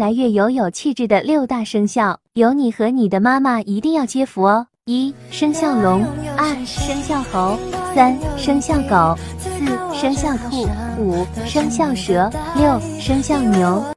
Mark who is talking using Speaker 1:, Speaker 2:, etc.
Speaker 1: 来月有有气质的六大生肖有你和你的妈妈一定要接福哦。一生肖龙。二生肖猴。三生肖狗。四生肖兔。五生肖蛇。六生肖牛。